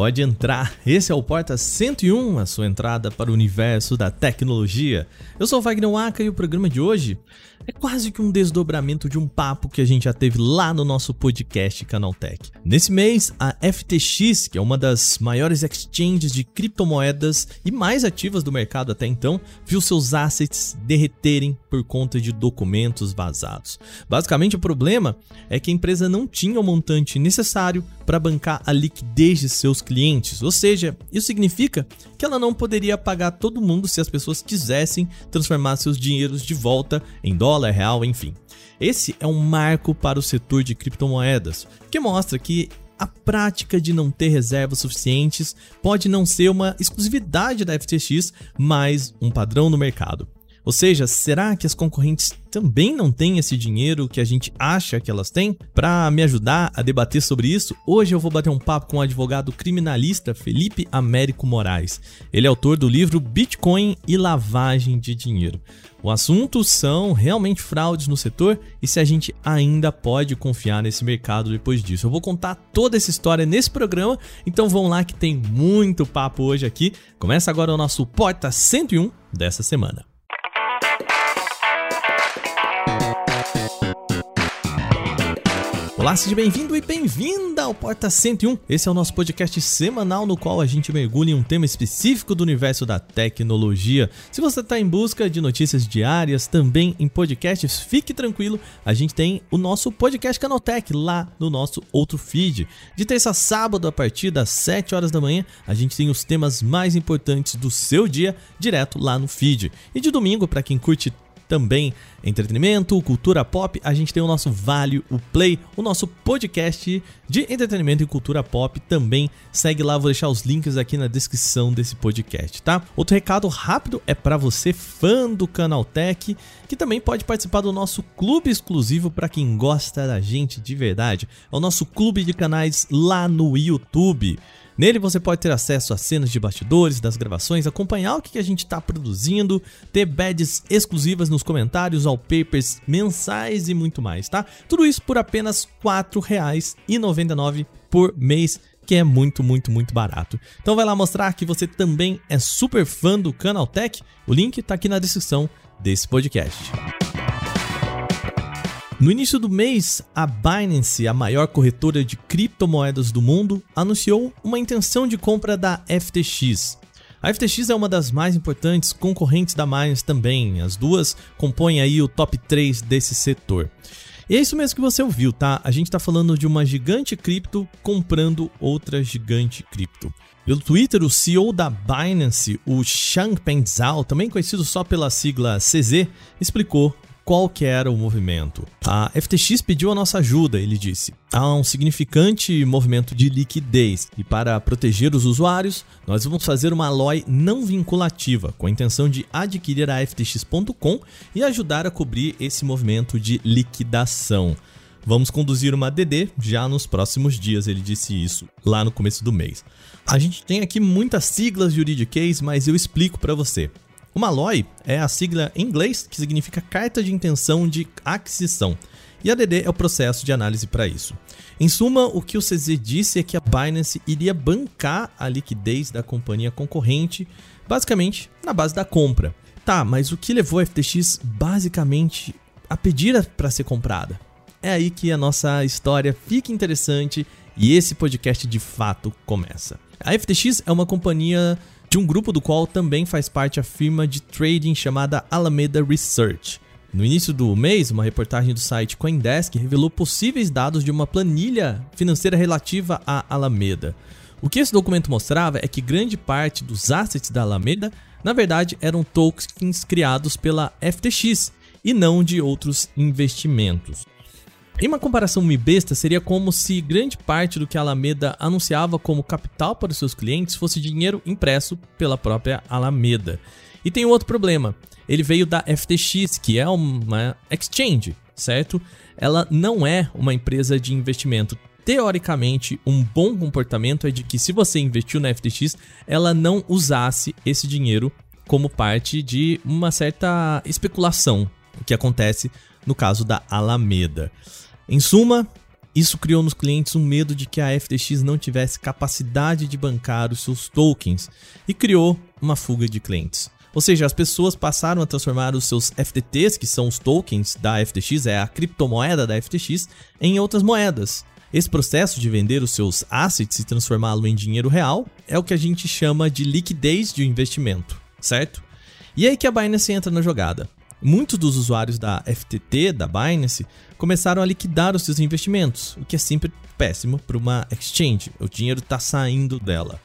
Pode entrar. Esse é o Porta 101, a sua entrada para o universo da tecnologia. Eu sou o Wagner Waka e o programa de hoje é quase que um desdobramento de um papo que a gente já teve lá no nosso podcast Canaltech. Nesse mês, a FTX, que é uma das maiores exchanges de criptomoedas e mais ativas do mercado até então, viu seus assets derreterem por conta de documentos vazados. Basicamente, o problema é que a empresa não tinha o montante necessário para bancar a liquidez de seus clientes, ou seja, isso significa que ela não poderia pagar todo mundo se as pessoas quisessem transformar seus dinheiros de volta em dólares dólar, real, enfim. Esse é um marco para o setor de criptomoedas, que mostra que a prática de não ter reservas suficientes pode não ser uma exclusividade da FTX, mas um padrão no mercado. Ou seja, será que as concorrentes também não têm esse dinheiro que a gente acha que elas têm? Para me ajudar a debater sobre isso, hoje eu vou bater um papo com o advogado criminalista Felipe Américo Moraes. Ele é autor do livro Bitcoin e Lavagem de Dinheiro. O assunto são realmente fraudes no setor e se a gente ainda pode confiar nesse mercado depois disso. Eu vou contar toda essa história nesse programa, então vão lá que tem muito papo hoje aqui. Começa agora o nosso Porta 101 dessa semana. Olá, seja bem-vindo e bem-vinda ao Porta 101. Esse é o nosso podcast semanal no qual a gente mergulha em um tema específico do universo da tecnologia. Se você está em busca de notícias diárias, também em podcasts, fique tranquilo, a gente tem o nosso podcast Canaltech lá no nosso outro feed. De terça a sábado, a partir das 7 horas da manhã, a gente tem os temas mais importantes do seu dia direto lá no feed. E de domingo, para quem curte também entretenimento, cultura pop, a gente tem o nosso Vale, o Play, o nosso podcast de entretenimento e cultura pop também. Segue lá, vou deixar os links aqui na descrição desse podcast, tá? Outro recado rápido é para você fã do Canaltech, que também pode participar do nosso clube exclusivo para quem gosta da gente de verdade. É o nosso clube de canais lá no YouTube. Nele você pode ter acesso a cenas de bastidores, das gravações, acompanhar o que a gente está produzindo, ter badges exclusivas nos comentários, wallpapers mensais e muito mais, tá? Tudo isso por apenas R$ 4,99 por mês que é muito, muito, muito barato. Então vai lá mostrar que você também é super fã do Canaltech. O link está aqui na descrição desse podcast. No início do mês, a Binance, a maior corretora de criptomoedas do mundo, anunciou uma intenção de compra da FTX. A FTX é uma das mais importantes concorrentes da Binance também. As duas compõem aí o top 3 desse setor. E é isso mesmo que você ouviu, tá? A gente está falando de uma gigante cripto comprando outra gigante cripto. Pelo Twitter, o CEO da Binance, o Changpeng Zhao, também conhecido só pela sigla CZ, explicou qual que era o movimento. A FTX pediu a nossa ajuda, ele disse. Há um significante movimento de liquidez e para proteger os usuários, nós vamos fazer uma LOI não vinculativa com a intenção de adquirir a FTX.com e ajudar a cobrir esse movimento de liquidação. Vamos conduzir uma DD já nos próximos dias, ele disse isso lá no começo do mês. A gente tem aqui muitas siglas jurídicas, mas eu explico para você. Uma LOI é a sigla em inglês que significa Carta de Intenção de Aquisição, e a DD é o processo de análise para isso. Em suma, o que o CZ disse é que a Binance iria bancar a liquidez da companhia concorrente, basicamente na base da compra. Tá, mas o que levou a FTX basicamente a pedir para ser comprada? É aí que a nossa história fica interessante e esse podcast de fato começa. A FTX é uma companhia de um grupo do qual também faz parte a firma de trading chamada Alameda Research. No início do mês, uma reportagem do site Coindesk revelou possíveis dados de uma planilha financeira relativa à Alameda. O que esse documento mostrava é que grande parte dos assets da Alameda, na verdade, eram tokens criados pela FTX e não de outros investimentos. Em uma comparação meio besta, seria como se grande parte do que a Alameda anunciava como capital para os seus clientes fosse dinheiro impresso pela própria Alameda. E tem outro problema. Ele veio da FTX, que é uma exchange, certo? Ela não é uma empresa de investimento. Teoricamente, um bom comportamento é de que se você investiu na FTX, ela não usasse esse dinheiro como parte de uma certa especulação, o que acontece no caso da Alameda. Em suma, Isso criou nos clientes um medo de que a FTX não tivesse capacidade de bancar os seus tokens e criou uma fuga de clientes. Ou seja, as pessoas passaram a transformar os seus FTTs, que são os tokens da FTX, é a criptomoeda da FTX, em outras moedas. Esse processo de vender os seus assets e transformá-lo em dinheiro real é o que a gente chama de liquidez de investimento, certo? E é aí que a Binance entra na jogada. Muitos dos usuários da FTT, da Binance, começaram a liquidar os seus investimentos, o que é sempre péssimo para uma exchange. O dinheiro está saindo dela.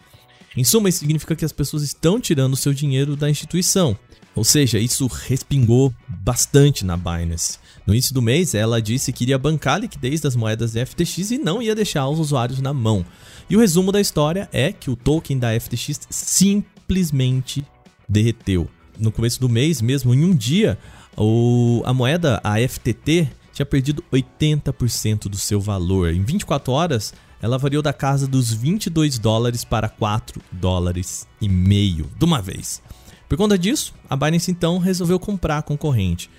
Em suma, isso significa que as pessoas estão tirando o seu dinheiro da instituição. Ou seja, isso respingou bastante na Binance. No início do mês, ela disse que iria bancar a liquidez das moedas FTX e não ia deixar os usuários na mão. E o resumo da história é que o token da FTX simplesmente derreteu no começo do mês, mesmo em um dia, o, a moeda, a FTT, tinha perdido 80% do seu valor. Em 24 horas, ela variou da casa dos 22 dólares para 4 dólares e meio de uma vez. Por conta disso, a Binance então resolveu comprar a concorrente.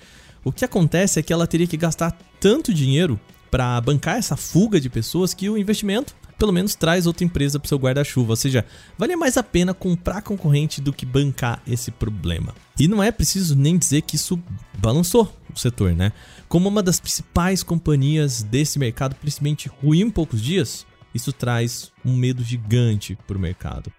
O que acontece é que ela teria que gastar tanto dinheiro para bancar essa fuga de pessoas que o investimento pelo menos traz outra empresa para seu guarda-chuva. Ou seja, vale mais a pena comprar concorrente do que bancar esse problema. E não é preciso nem dizer que isso balançou o setor, né? Como uma das principais companhias desse mercado, principalmente ruim em poucos dias, isso traz um medo gigante para o mercado.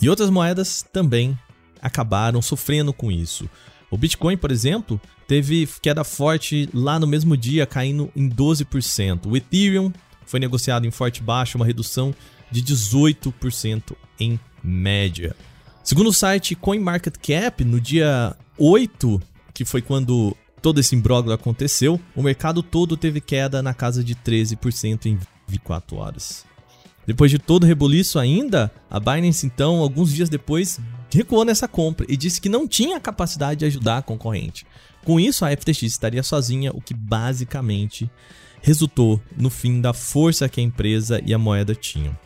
E outras moedas também acabaram sofrendo com isso. O Bitcoin, por exemplo, teve queda forte lá no mesmo dia, caindo em 12%. O Ethereum foi negociado em forte baixa, uma redução de 18% em média. Segundo o site CoinMarketCap, no dia 8, que foi quando todo esse imbróglio aconteceu, o mercado todo teve queda na casa de 13% em 24 horas. Depois de todo o reboliço ainda, a Binance então, alguns dias depois, recuou nessa compra e disse que não tinha capacidade de ajudar a concorrente. Com isso, a FTX estaria sozinha, o que basicamente resultou no fim da força que a empresa e a moeda tinham.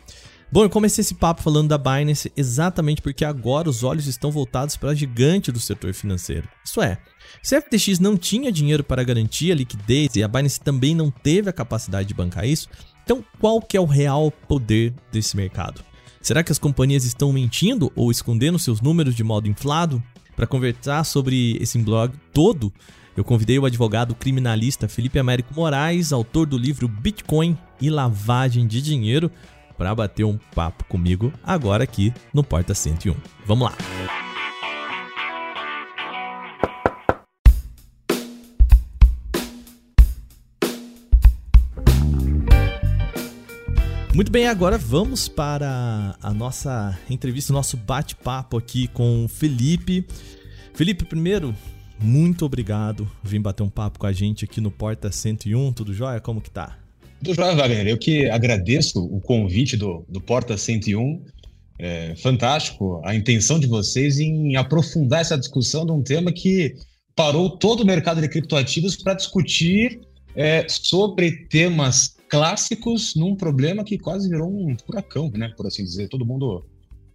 Bom, eu comecei esse papo falando da Binance exatamente porque agora os olhos estão voltados para a gigante do setor financeiro. Isso é, se a FTX não tinha dinheiro para garantir a liquidez e a Binance também não teve a capacidade de bancar isso, então qual que é o real poder desse mercado? Será que as companhias estão mentindo ou escondendo seus números de modo inflado? Para conversar sobre esse blog todo, eu convidei o advogado criminalista Felipe Américo Moraes, autor do livro Bitcoin e Lavagem de Dinheiro, para bater um papo comigo agora aqui no Porta 101. Vamos lá! Muito bem, agora vamos para a nossa entrevista, o nosso bate-papo aqui com o Felipe. Felipe, primeiro, muito obrigado vir bater um papo com a gente aqui no Porta 101. Tudo jóia? Como que tá? Tudo jóia, Wagner. Eu que agradeço o convite do, do Porta 101. É fantástico a intenção de vocês em aprofundar essa discussão de um tema que parou todo o mercado de criptoativos para discutir é, sobre temas clássicos num problema que quase virou um furacão, né, por assim dizer. Todo mundo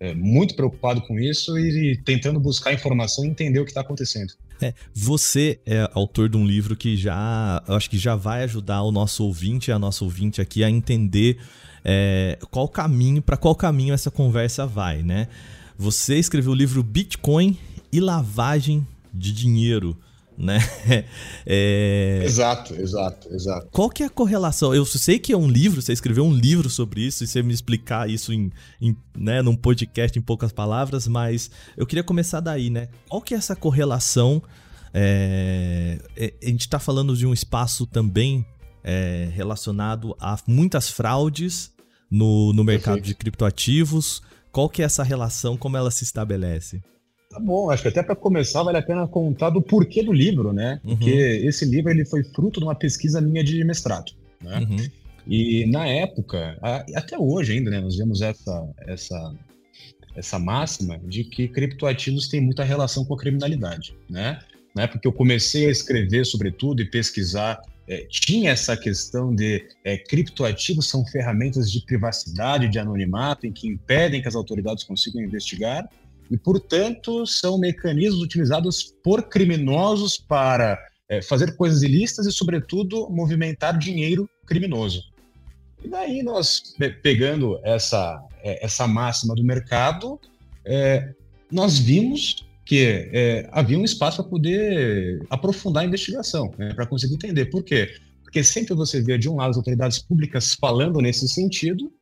é, muito preocupado com isso e, e tentando buscar informação e entender o que está acontecendo. É, você é autor de um livro que já, acho que já vai ajudar o nosso ouvinte, a nossa ouvinte aqui a entender é, qual caminho, para qual caminho essa conversa vai, né? Você escreveu o livro Bitcoin e lavagem de dinheiro né? É... Exato, exato, exato. Qual que é a correlação? Eu sei que é um livro, você escreveu um livro sobre isso e você me explicar isso em, em, né, num podcast em poucas palavras, mas eu queria começar daí, né? Qual que é essa correlação? É... é a gente está falando de um espaço também é, relacionado a muitas fraudes no, no mercado Perfeito. de criptoativos. Qual que é essa relação? Como ela se estabelece? Tá bom, acho que até para começar vale a pena contar do porquê do livro, né? Uhum. Porque esse livro ele foi fruto de uma pesquisa minha de mestrado, né? Uhum. E na época, até hoje ainda, né, nós vemos essa, essa, essa máxima de que criptoativos têm muita relação com a criminalidade, né? Na época que eu comecei a escrever sobre tudo e pesquisar, é, tinha essa questão de é, criptoativos são ferramentas de privacidade, de anonimato, em que impedem que as autoridades consigam investigar, e, portanto, são mecanismos utilizados por criminosos para é, fazer coisas ilícitas e, sobretudo, movimentar dinheiro criminoso. E daí nós, pegando essa, é, essa máxima do mercado, é, nós vimos que é, havia um espaço para poder aprofundar a investigação, né, para conseguir entender. Por quê? Porque sempre você vê, de um lado, as autoridades públicas falando nesse sentido,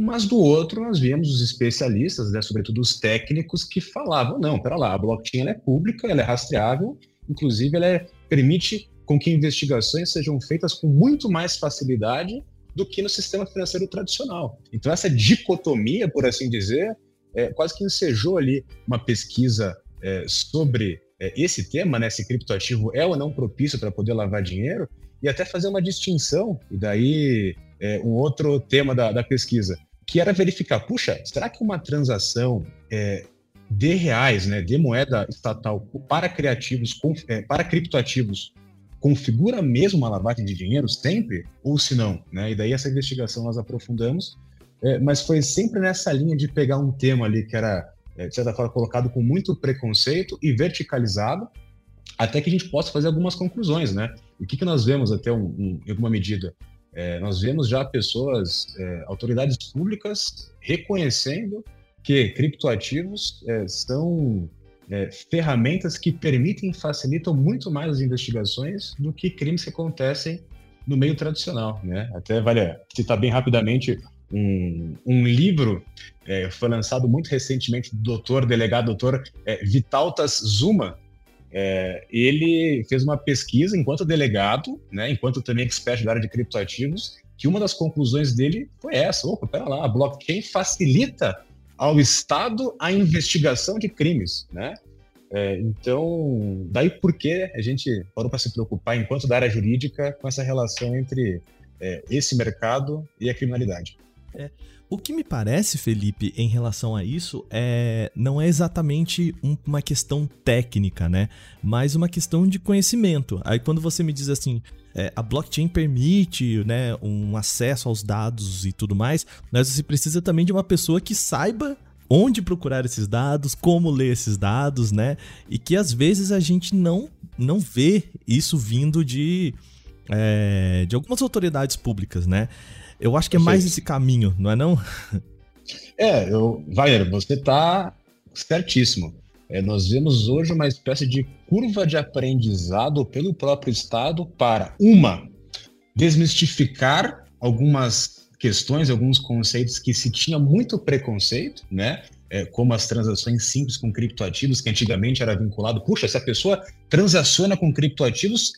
mas do outro nós víamos os especialistas, né, sobretudo os técnicos, que falavam, não, pera lá, a blockchain é pública, ela é rastreável, inclusive ela é, permite com que investigações sejam feitas com muito mais facilidade do que no sistema financeiro tradicional. Então essa dicotomia, por assim dizer, é, quase que ensejou ali uma pesquisa é, sobre é, esse tema, né, se criptoativo é ou não propício para poder lavar dinheiro, e até fazer uma distinção, e daí é, um outro tema da, da, pesquisa, que era verificar, puxa, será que uma transação é, de reais, né, de moeda estatal para criativos, é, para criptoativos, configura mesmo uma lavagem de dinheiro sempre, ou se não? Né? E daí essa investigação nós aprofundamos, é, mas foi sempre nessa linha de pegar um tema ali que era é, de certa forma, colocado com muito preconceito e verticalizado, até que a gente possa fazer algumas conclusões, né? E o que, que nós vemos até um, um, em alguma medida? É, nós vemos já pessoas, é, autoridades públicas, reconhecendo que criptoativos é, são é, ferramentas que permitem e facilitam muito mais as investigações do que crimes que acontecem no meio tradicional, né? Até vale citar bem rapidamente um, um livro é, foi lançado muito recentemente do doutor, delegado doutor é, Vitaltas Zuma. É, ele fez uma pesquisa enquanto delegado, né, enquanto também expert da área de criptoativos, que uma das conclusões dele foi essa: opa, pera lá, a blockchain facilita ao Estado a investigação de crimes, né? É, então, daí por que a gente parou para se preocupar, enquanto da área jurídica, com essa relação entre é, esse mercado e a criminalidade? É. O que me parece, Felipe, em relação a isso, é não é exatamente um, uma questão técnica, né? Mas uma questão de conhecimento. Aí quando você me diz assim, é, a blockchain permite né, um acesso aos dados e tudo mais, mas você precisa também de uma pessoa que saiba onde procurar esses dados, como ler esses dados, né? E que às vezes a gente não, não vê isso vindo de, é, de algumas autoridades públicas, né? Eu acho que é mais esse caminho, não é não? É, eu, Wagner, você está certíssimo. É, nós vemos hoje uma espécie de curva de aprendizado pelo próprio Estado para, uma, desmistificar algumas questões, alguns conceitos que se tinha muito preconceito, né? É, como as transações simples com criptoativos, que antigamente era vinculado, puxa, se a pessoa transaciona com criptoativos,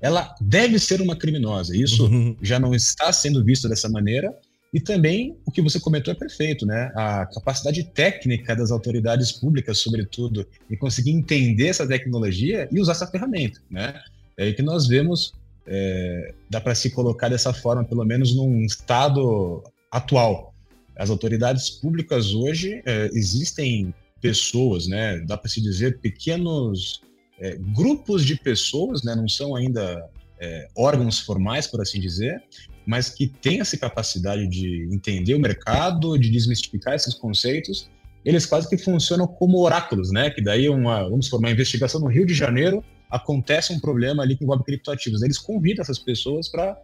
ela deve ser uma criminosa. Isso uhum. já não está sendo visto dessa maneira. E também o que você comentou é perfeito, né? A capacidade técnica das autoridades públicas, sobretudo, em conseguir entender essa tecnologia e usar essa ferramenta, né? É aí que nós vemos, é, dá para se colocar dessa forma, pelo menos num estado atual. As autoridades públicas hoje é, existem pessoas, né? Dá para se dizer pequenos é, grupos de pessoas, né, não são ainda é, órgãos formais, por assim dizer, mas que têm essa capacidade de entender o mercado, de desmistificar esses conceitos. Eles quase que funcionam como oráculos, né? Que daí uma, vamos formar uma investigação no Rio de Janeiro, acontece um problema ali que envolve criptoativos. Eles convidam essas pessoas para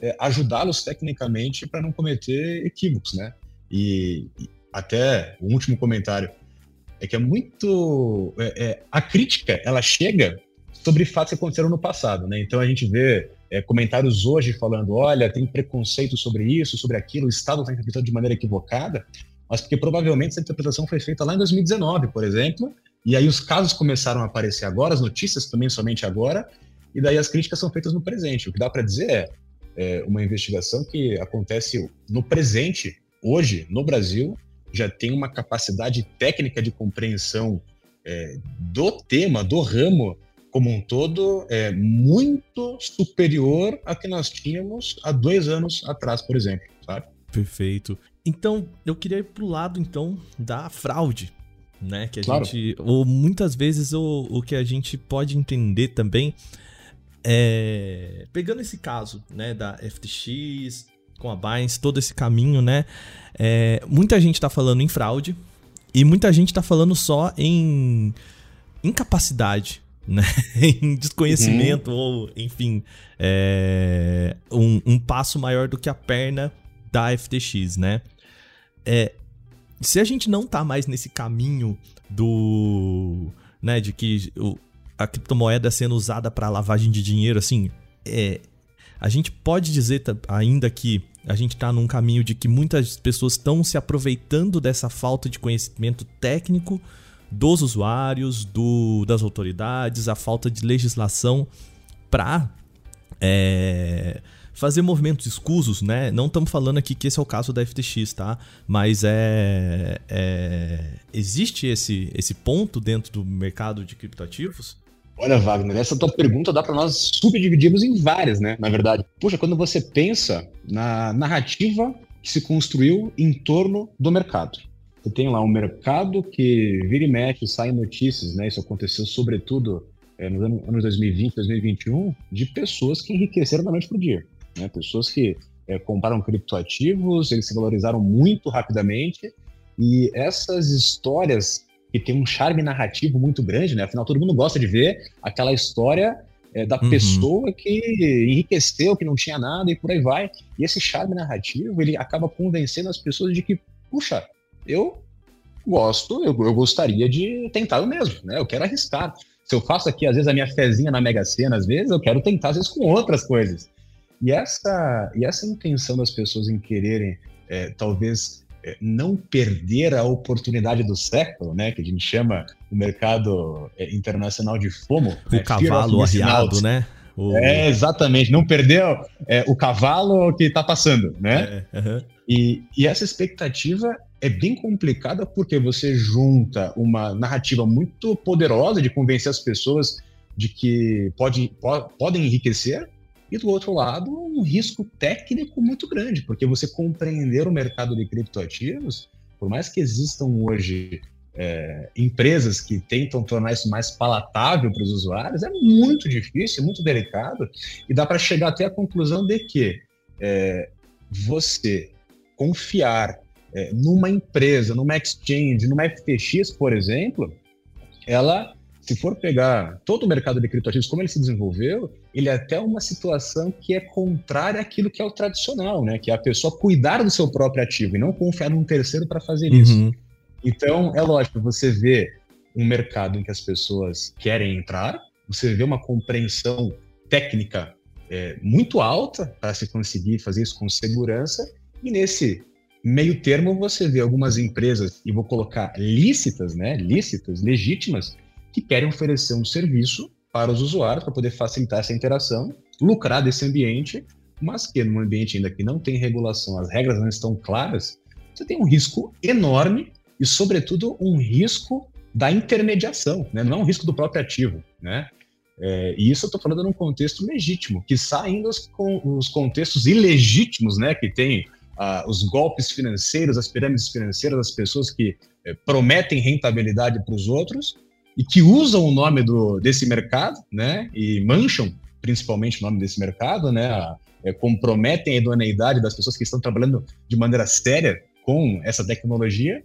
é, ajudá-los tecnicamente para não cometer equívocos, né? E, e até o último comentário é que é muito. É, é, a crítica ela chega sobre fatos que aconteceram no passado, né? Então a gente vê é, comentários hoje falando: olha, tem preconceito sobre isso, sobre aquilo, o Estado está interpretando de maneira equivocada, mas porque provavelmente essa interpretação foi feita lá em 2019, por exemplo, e aí os casos começaram a aparecer agora, as notícias também somente agora, e daí as críticas são feitas no presente. O que dá para dizer é, é uma investigação que acontece no presente, hoje, no Brasil, já tem uma capacidade técnica de compreensão é, do tema, do ramo como um todo, é muito superior a que nós tínhamos há dois anos atrás, por exemplo, sabe? Perfeito. Então, eu queria ir pro lado, então, da fraude, né? Que a claro. gente. Ou muitas vezes o, o que a gente pode entender também é. Pegando esse caso, né, da FTX, com a Binance, todo esse caminho, né? É, muita gente está falando em fraude e muita gente está falando só em incapacidade, né? em desconhecimento uhum. ou, enfim, é, um, um, passo maior do que a perna da FTX, né? É, se a gente não tá mais nesse caminho do, né, de que o, a criptomoeda sendo usada para lavagem de dinheiro, assim, é, a gente pode dizer ainda que a gente está num caminho de que muitas pessoas estão se aproveitando dessa falta de conhecimento técnico dos usuários, do, das autoridades, a falta de legislação para é, fazer movimentos escusos, né? Não estamos falando aqui que esse é o caso da FTX, tá? Mas é, é existe esse, esse ponto dentro do mercado de criptoativos? Olha, Wagner, essa tua pergunta dá para nós subdividirmos em várias, né? Na verdade. Puxa, quando você pensa na narrativa que se construiu em torno do mercado. Você tem lá um mercado que vira e mexe, sai notícias, né? Isso aconteceu sobretudo é, nos anos 2020, 2021, de pessoas que enriqueceram da noite para o dia. Né? Pessoas que é, compraram criptoativos, eles se valorizaram muito rapidamente. E essas histórias que tem um charme narrativo muito grande, né? Afinal, todo mundo gosta de ver aquela história é, da uhum. pessoa que enriqueceu, que não tinha nada e por aí vai. E esse charme narrativo, ele acaba convencendo as pessoas de que, puxa, eu gosto, eu, eu gostaria de tentar o mesmo, né? Eu quero arriscar. Se eu faço aqui, às vezes, a minha fezinha na Mega Sena, às vezes, eu quero tentar, às vezes, com outras coisas. E essa, e essa intenção das pessoas em quererem, é, talvez, não perder a oportunidade do século, né, que a gente chama o mercado é, internacional de FOMO. O né, cavalo arriado, né? O... É, exatamente, não perder é, o cavalo que está passando, né? É, uhum. e, e essa expectativa é bem complicada porque você junta uma narrativa muito poderosa de convencer as pessoas de que pode, pode, podem enriquecer, e do outro lado, um risco técnico muito grande, porque você compreender o mercado de criptoativos, por mais que existam hoje é, empresas que tentam tornar isso mais palatável para os usuários, é muito difícil, muito delicado, e dá para chegar até a conclusão de que é, você confiar é, numa empresa, numa exchange, numa FTX, por exemplo, ela se for pegar todo o mercado de criptoativos, como ele se desenvolveu, ele é até uma situação que é contrária àquilo que é o tradicional, né? Que é a pessoa cuidar do seu próprio ativo e não confiar num terceiro para fazer uhum. isso. Então, é lógico, você vê um mercado em que as pessoas querem entrar, você vê uma compreensão técnica é, muito alta para se conseguir fazer isso com segurança, e nesse meio termo você vê algumas empresas, e vou colocar lícitas, né? Lícitas, legítimas, que querem oferecer um serviço para os usuários para poder facilitar essa interação, lucrar desse ambiente, mas que num ambiente ainda que não tem regulação, as regras não estão claras, você tem um risco enorme e, sobretudo, um risco da intermediação, né? não é um risco do próprio ativo. Né? É, e isso eu estou falando num contexto legítimo, que saindo os, com, os contextos ilegítimos né, que tem ah, os golpes financeiros, as pirâmides financeiras, as pessoas que é, prometem rentabilidade para os outros e que usam o nome do, desse mercado, né, e mancham principalmente o nome desse mercado, né, é, comprometem a idoneidade das pessoas que estão trabalhando de maneira séria com essa tecnologia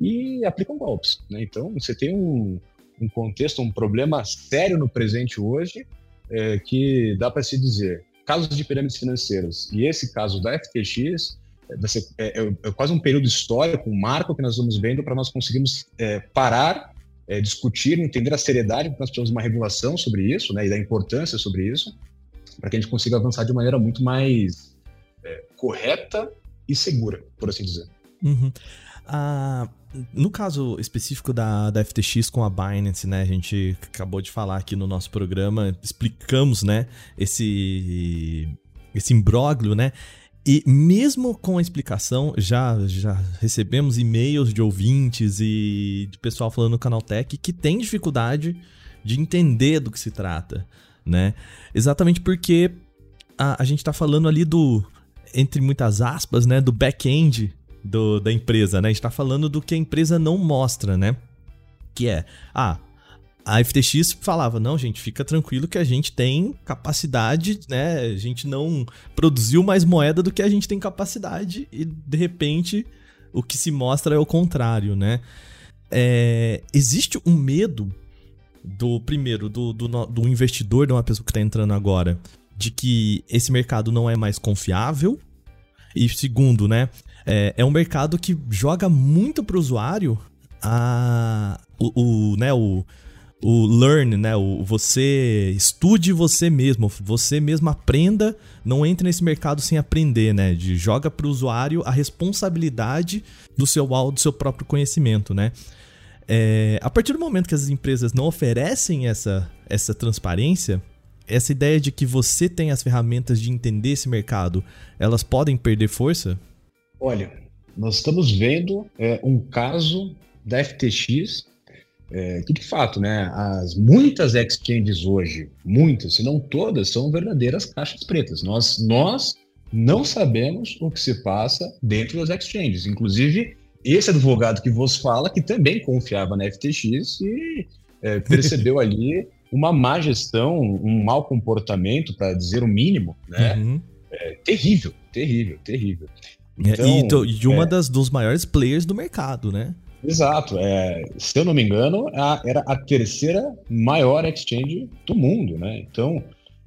e aplicam golpes. Né? Então, você tem um, um contexto, um problema sério no presente hoje, é, que dá para se dizer, casos de pirâmides financeiras, e esse caso da FTX, é, é, é, é, quase um período histórico, um marco que nós vamos vendo para nós conseguirmos é, parar é, discutir, entender a seriedade, porque nós precisamos de uma regulação sobre isso, né, e da importância sobre isso, para que a gente consiga avançar de maneira muito mais é, correta e segura, por assim dizer. Uhum. Ah, no caso específico da, da FTX com a Binance, né, a gente acabou de falar aqui no nosso programa, explicamos, né, esse esse imbróglio, né? E mesmo com a explicação, já, já recebemos e-mails de ouvintes e de pessoal falando no Canaltech que tem dificuldade de entender do que se trata, né? Exatamente porque a, a gente está falando ali do, entre muitas aspas, né, do back-end da empresa, né? A gente tá falando do que a empresa não mostra, né? Que é, ah, a FTX falava: não, gente, fica tranquilo que a gente tem capacidade, né? A gente não produziu mais moeda do que a gente tem capacidade, e de repente o que se mostra é o contrário, né? É, existe um medo do primeiro, do, do, do investidor, de uma pessoa que está entrando agora, de que esse mercado não é mais confiável. E segundo, né? É, é um mercado que joga muito para o usuário a, o, o, né, o, o learn, né? O você estude você mesmo, você mesmo aprenda, não entre nesse mercado sem aprender, né? De joga para o usuário a responsabilidade do seu do seu próprio conhecimento, né? É, a partir do momento que as empresas não oferecem essa, essa transparência, essa ideia de que você tem as ferramentas de entender esse mercado, elas podem perder força? Olha, nós estamos vendo é, um caso da FTX é, que de fato, né, as muitas exchanges hoje, muitas, se não todas, são verdadeiras caixas pretas. Nós, nós não sabemos o que se passa dentro das exchanges. Inclusive, esse advogado que vos fala, que também confiava na FTX e é, percebeu ali uma má gestão, um mau comportamento, para dizer o mínimo, né? Uhum. É, terrível, terrível, terrível. Então, e, de uma é, das dos maiores players do mercado, né? Exato. É, se eu não me engano, a, era a terceira maior exchange do mundo, né? Então,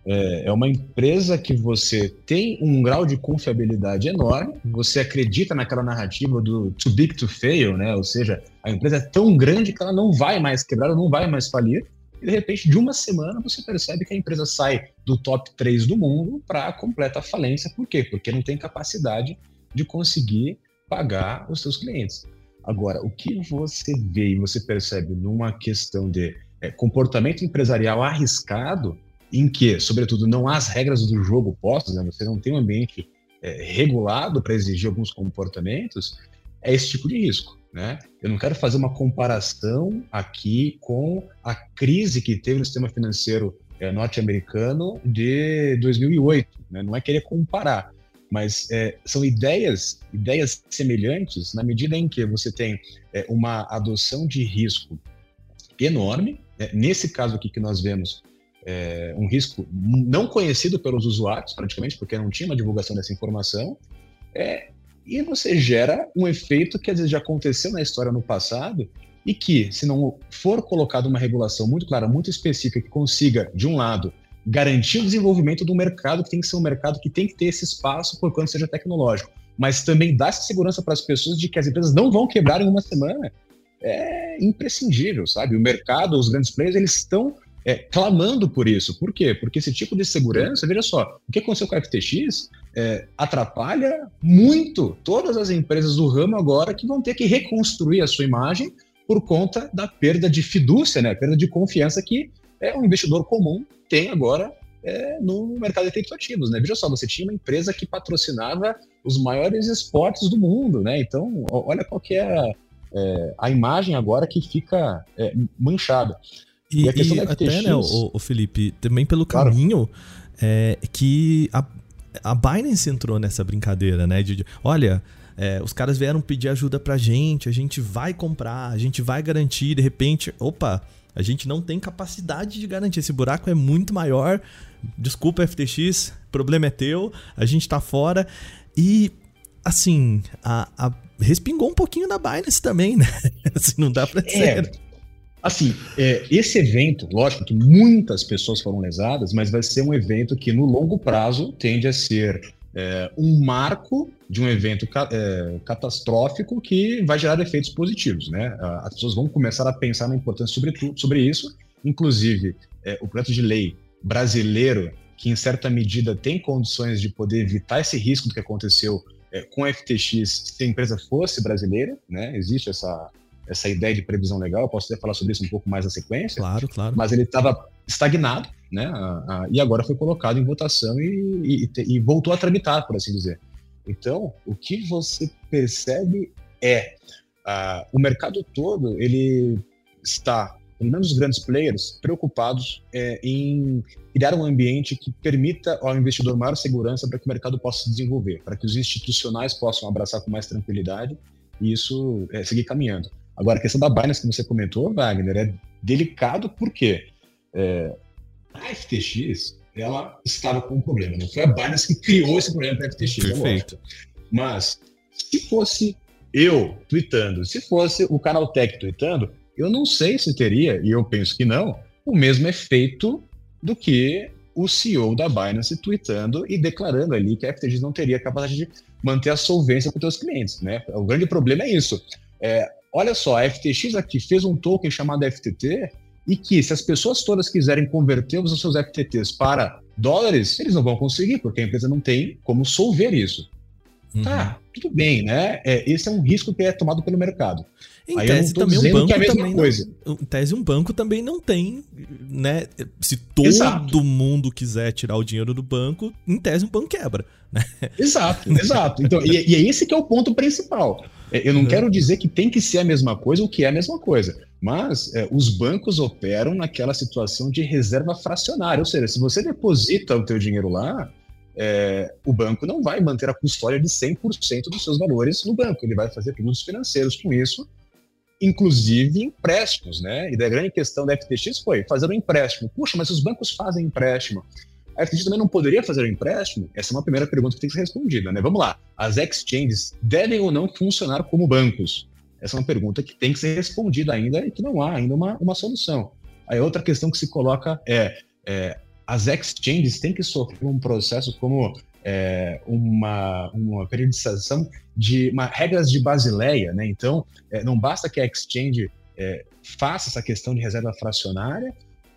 é, é, uma empresa que você tem um grau de confiabilidade enorme, você acredita naquela narrativa do too big to fail, né? Ou seja, a empresa é tão grande que ela não vai mais quebrar, ela não vai mais falir. E de repente, de uma semana, você percebe que a empresa sai do top 3 do mundo para a completa falência. Por quê? Porque não tem capacidade de conseguir pagar os seus clientes. Agora, o que você vê e você percebe numa questão de é, comportamento empresarial arriscado, em que, sobretudo, não há as regras do jogo postas, né? você não tem um ambiente é, regulado para exigir alguns comportamentos, é esse tipo de risco. Né? Eu não quero fazer uma comparação aqui com a crise que teve no sistema financeiro é, norte-americano de 2008. Né? Não é querer comparar, mas é, são ideias, ideias semelhantes na medida em que você tem é, uma adoção de risco enorme. Né? Nesse caso aqui que nós vemos, é, um risco não conhecido pelos usuários, praticamente, porque não tinha uma divulgação dessa informação. É, e você gera um efeito que às vezes já aconteceu na história no passado e que, se não for colocada uma regulação muito clara, muito específica, que consiga, de um lado, garantir o desenvolvimento do mercado, que tem que ser um mercado que tem que ter esse espaço por quanto seja tecnológico, mas também dar essa segurança para as pessoas de que as empresas não vão quebrar em uma semana, é imprescindível, sabe? O mercado, os grandes players, eles estão é, clamando por isso. Por quê? Porque esse tipo de segurança, veja só, o que aconteceu com a FTX é, atrapalha muito todas as empresas do ramo agora que vão ter que reconstruir a sua imagem por conta da perda de fidúcia, né? perda de confiança que é, um investidor comum tem agora é, no mercado de criptoativos. Né? Veja só, você tinha uma empresa que patrocinava os maiores esportes do mundo. Né? Então, olha qual que é a, é, a imagem agora que fica é, manchada. E, e, e até, né, o, o, Felipe, também pelo claro. caminho é, que a, a Binance entrou nessa brincadeira, né? De, de olha, é, os caras vieram pedir ajuda pra gente, a gente vai comprar, a gente vai garantir, de repente, opa, a gente não tem capacidade de garantir. Esse buraco é muito maior. Desculpa, FTX, problema é teu, a gente tá fora. E, assim, a, a respingou um pouquinho da Binance também, né? assim, não dá pra dizer. É. Assim, é, esse evento, lógico que muitas pessoas foram lesadas, mas vai ser um evento que no longo prazo tende a ser é, um marco de um evento ca é, catastrófico que vai gerar efeitos positivos. Né? As pessoas vão começar a pensar na importância sobre, sobre isso, inclusive é, o projeto de lei brasileiro, que em certa medida tem condições de poder evitar esse risco do que aconteceu é, com a FTX se a empresa fosse brasileira, né? existe essa, essa ideia de previsão legal, eu posso até falar sobre isso um pouco mais na sequência. Claro, claro. Mas ele estava estagnado, né? A, a, e agora foi colocado em votação e, e, e, voltou a tramitar, por assim dizer. Então, o que você percebe é uh, o mercado todo ele está, pelo menos os grandes players, preocupados é, em criar um ambiente que permita ao investidor maior segurança para que o mercado possa se desenvolver, para que os institucionais possam abraçar com mais tranquilidade e isso é, seguir caminhando. Agora, a questão da Binance que você comentou, Wagner, é delicado porque é, a FTX ela estava com um problema. Não foi a Binance que criou esse problema para a FTX. Perfeito. É Mas se fosse eu tweetando, se fosse o canal Tech tweetando, eu não sei se teria, e eu penso que não, o mesmo efeito do que o CEO da Binance tweetando e declarando ali que a FTX não teria capacidade de manter a solvência com os seus clientes, né? O grande problema é isso. É, olha só, a FTX aqui fez um token chamado FTT e que se as pessoas todas quiserem converter os seus FTTs para dólares, eles não vão conseguir, porque a empresa não tem como solver isso. Uhum. Tá, tudo bem, né? É, esse é um risco que é tomado pelo mercado. Em Aí tese, também um banco é também coisa. Não, em tese, um banco também não tem, né? Se todo exato. mundo quiser tirar o dinheiro do banco, em tese um banco quebra. Né? Exato, exato. Então, e, e é esse que é o ponto principal. É, eu não uhum. quero dizer que tem que ser a mesma coisa ou que é a mesma coisa, mas é, os bancos operam naquela situação de reserva fracionária, ou seja, se você deposita o teu dinheiro lá, é, o banco não vai manter a custódia de 100% dos seus valores no banco, ele vai fazer produtos financeiros com isso, inclusive empréstimos, né? E da grande questão da FTX foi fazer um empréstimo. Puxa, mas os bancos fazem empréstimo. A FTX também não poderia fazer um empréstimo? Essa é uma primeira pergunta que tem que ser respondida, né? Vamos lá. As exchanges devem ou não funcionar como bancos? Essa é uma pergunta que tem que ser respondida ainda e que não há ainda uma, uma solução. Aí outra questão que se coloca é, é as exchanges têm que sofrer um processo como é, uma, uma periodização de uma, regras de Basileia, né? Então, é, não basta que a exchange é, faça essa questão de reserva fracionária,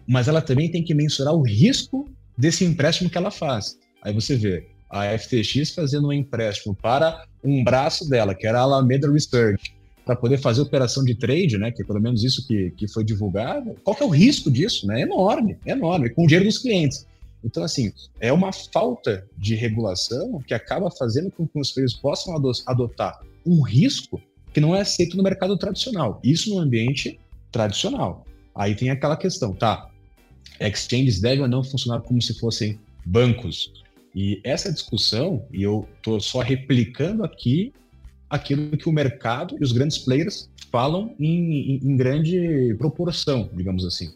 mas ela também tem que mensurar o risco desse empréstimo que ela faz. Aí você vê a FTX fazendo um empréstimo para um braço dela, que era a Alameda Research, para poder fazer operação de trade, né, que é pelo menos isso que, que foi divulgado, qual que é o risco disso? Né? É enorme, é enorme, com o dinheiro dos clientes. Então, assim, é uma falta de regulação que acaba fazendo com que os players possam adotar um risco que não é aceito no mercado tradicional. Isso no ambiente tradicional. Aí tem aquela questão, tá? Exchanges devem ou não funcionar como se fossem bancos. E essa discussão, e eu estou só replicando aqui aquilo que o mercado e os grandes players falam em, em, em grande proporção, digamos assim.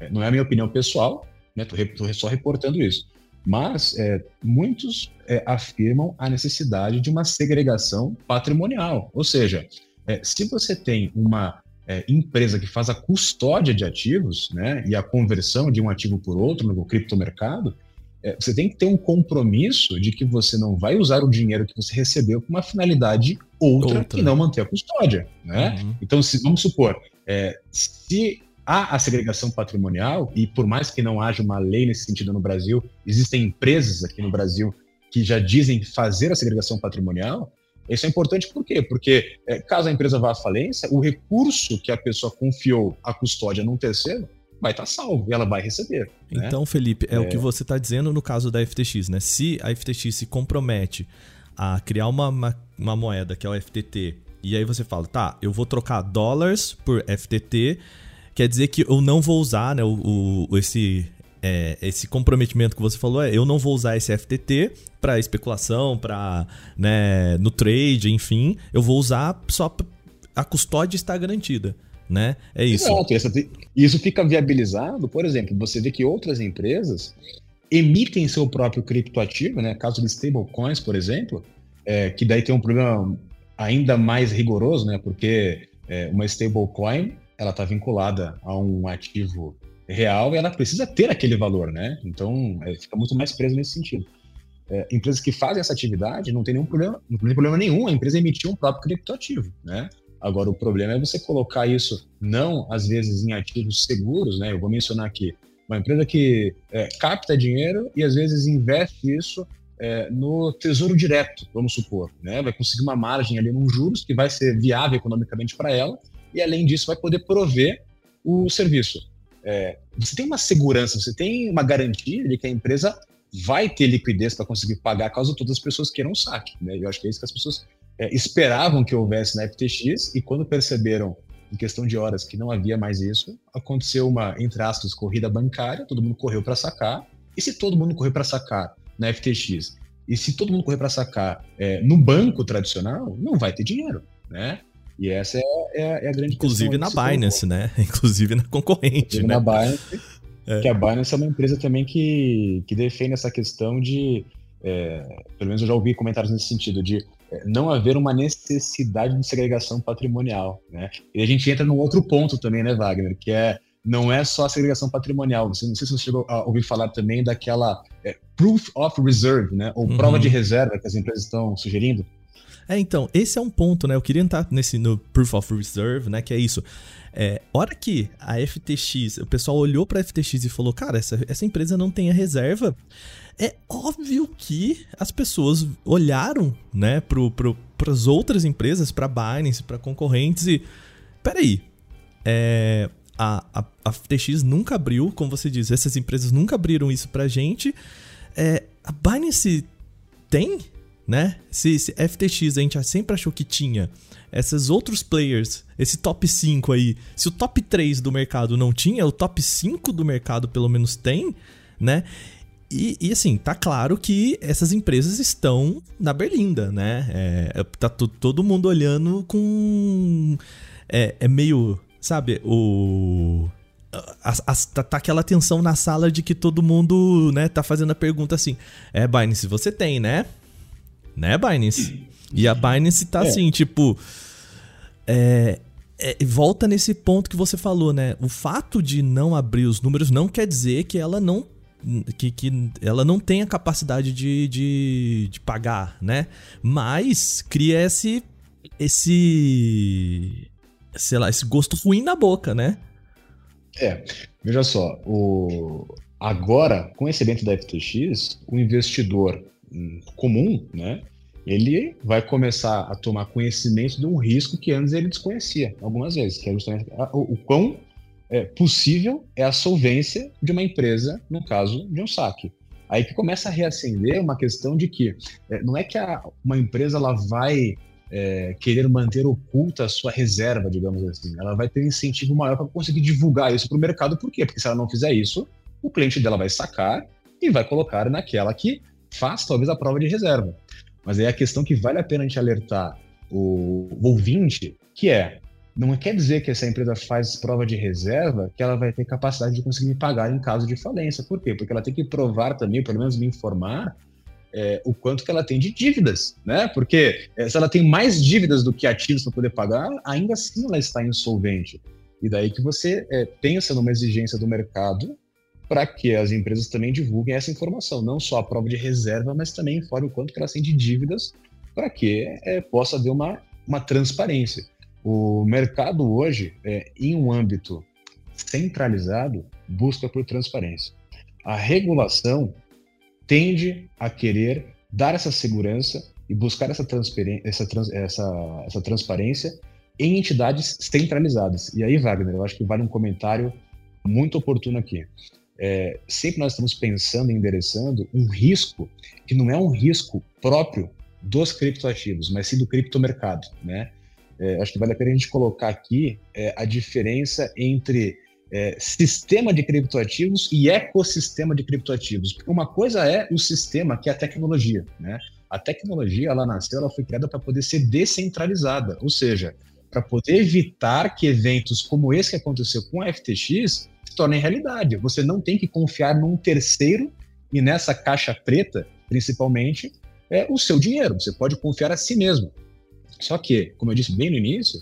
É, não é a minha opinião pessoal, estou né, só reportando isso. Mas é, muitos é, afirmam a necessidade de uma segregação patrimonial. Ou seja, é, se você tem uma é, empresa que faz a custódia de ativos né, e a conversão de um ativo por outro no criptomercado, é, você tem que ter um compromisso de que você não vai usar o dinheiro que você recebeu com uma finalidade outra, outra. e não manter a custódia. Né? Uhum. Então, se, vamos supor, é, se há a segregação patrimonial, e por mais que não haja uma lei nesse sentido no Brasil, existem empresas aqui no Brasil que já dizem fazer a segregação patrimonial, isso é importante por quê? Porque é, caso a empresa vá à falência, o recurso que a pessoa confiou à custódia num terceiro vai estar tá salvo e ela vai receber. Né? Então, Felipe, é, é, o que você está dizendo no caso da FTX, né? Se a FTX se compromete a criar uma, uma, uma moeda que é o FTT, e aí você fala, tá, eu vou trocar dólares por FTT, quer dizer que eu não vou usar né, o, o esse, é, esse comprometimento que você falou é eu não vou usar esse FTT para especulação, para né, no trade, enfim, eu vou usar só a custódia está garantida né? É isso. Exato. Isso fica viabilizado, por exemplo, você vê que outras empresas emitem seu próprio criptoativo, né? Caso de stablecoins, por exemplo, é, que daí tem um problema ainda mais rigoroso, né? Porque é, uma stablecoin ela está vinculada a um ativo real ela precisa ter aquele valor, né? Então é, fica muito mais preso nesse sentido. É, empresas que fazem essa atividade não tem nenhum problema, não tem problema nenhum a empresa emitir um próprio criptoativo, né? Agora, o problema é você colocar isso, não às vezes em ativos seguros, né? Eu vou mencionar aqui uma empresa que é, capta dinheiro e às vezes investe isso é, no tesouro direto, vamos supor, né? Vai conseguir uma margem ali nos juros que vai ser viável economicamente para ela e além disso vai poder prover o serviço. É, você tem uma segurança, você tem uma garantia de que a empresa vai ter liquidez para conseguir pagar caso todas as pessoas queiram saque. Né? Eu acho que é isso que as pessoas é, esperavam que houvesse na FTX e quando perceberam em questão de horas que não havia mais isso, aconteceu uma, entre aspas, corrida bancária, todo mundo correu para sacar. E se todo mundo correu para sacar na FTX, e se todo mundo correr para sacar é, no banco tradicional, não vai ter dinheiro, né? E essa é, é, é a grande Inclusive na Binance, né? Inclusive na concorrente, Inclusive né? Na Binance, é. que a Binance é uma empresa também que, que defende essa questão de, é, pelo menos eu já ouvi comentários nesse sentido, de não haver uma necessidade de segregação patrimonial, né? E a gente entra num outro ponto também, né, Wagner, que é, não é só a segregação patrimonial. Você, não sei se você chegou a ouvir falar também daquela é, Proof of Reserve, né? Ou uhum. prova de reserva que as empresas estão sugerindo. É, então, esse é um ponto, né? Eu queria entrar nesse no Proof of Reserve, né? Que é isso. É, hora que a FTX, o pessoal olhou para a FTX e falou, cara, essa, essa empresa não tem a reserva. É óbvio que as pessoas olharam, né, para as outras empresas, para Binance, para concorrentes e, peraí, é, a, a, a FTX nunca abriu, como você diz, essas empresas nunca abriram isso pra gente. É, a Binance tem, né? Se, se FTX a gente sempre achou que tinha esses outros players, esse top 5 aí, se o top 3 do mercado não tinha, o top 5 do mercado pelo menos tem, né? E, e, assim, tá claro que essas empresas estão na berlinda, né? É, é tá todo mundo olhando com. É, é meio sabe, o. Tá, tá, aquela tensão na sala de que todo mundo, né, tá fazendo a pergunta assim: É, Binance, você tem, né? Né, Binance? E a Binance tá é. assim, tipo. É, é, volta nesse ponto que você falou, né? O fato de não abrir os números não quer dizer que ela não que, que ela não tem a capacidade de, de, de pagar, né? Mas cria esse esse sei lá, esse gosto ruim na boca, né? É, veja só, o... agora, com esse evento da FTX, o investidor comum, né, ele vai começar a tomar conhecimento de um risco que antes ele desconhecia, algumas vezes, que é justamente o, quão é, possível é a solvência de uma empresa no caso de um saque. Aí que começa a reacender uma questão de que é, não é que a, uma empresa ela vai é, querer manter oculta a sua reserva, digamos assim. Ela vai ter um incentivo maior para conseguir divulgar isso para o mercado. Por quê? Porque se ela não fizer isso, o cliente dela vai sacar e vai colocar naquela que faz talvez a prova de reserva. Mas aí a questão que vale a pena a gente alertar o, o ouvinte, que é, não quer dizer que essa empresa faz prova de reserva que ela vai ter capacidade de conseguir me pagar em caso de falência. Por quê? Porque ela tem que provar também, pelo menos me informar, é, o quanto que ela tem de dívidas, né? Porque é, se ela tem mais dívidas do que ativos para poder pagar, ainda assim ela está insolvente. E daí que você é, pensa numa exigência do mercado para que as empresas também divulguem essa informação, não só a prova de reserva, mas também informe o quanto que elas têm de dívidas para que é, possa haver uma, uma transparência. O mercado hoje, é, em um âmbito centralizado, busca por transparência. A regulação tende a querer dar essa segurança e buscar essa, essa, trans essa, essa transparência em entidades centralizadas. E aí, Wagner, eu acho que vale um comentário muito oportuno aqui. É, sempre nós estamos pensando e endereçando um risco que não é um risco próprio dos criptoativos, mas sim do criptomercado, né? É, acho que vale a pena a gente colocar aqui é, a diferença entre é, sistema de criptoativos e ecossistema de criptoativos. Porque uma coisa é o sistema, que é a tecnologia. Né? A tecnologia, ela nasceu, ela foi criada para poder ser descentralizada, ou seja, para poder evitar que eventos como esse que aconteceu com a FTX se tornem realidade. Você não tem que confiar num terceiro e nessa caixa preta, principalmente, é o seu dinheiro. Você pode confiar a si mesmo. Só que, como eu disse bem no início,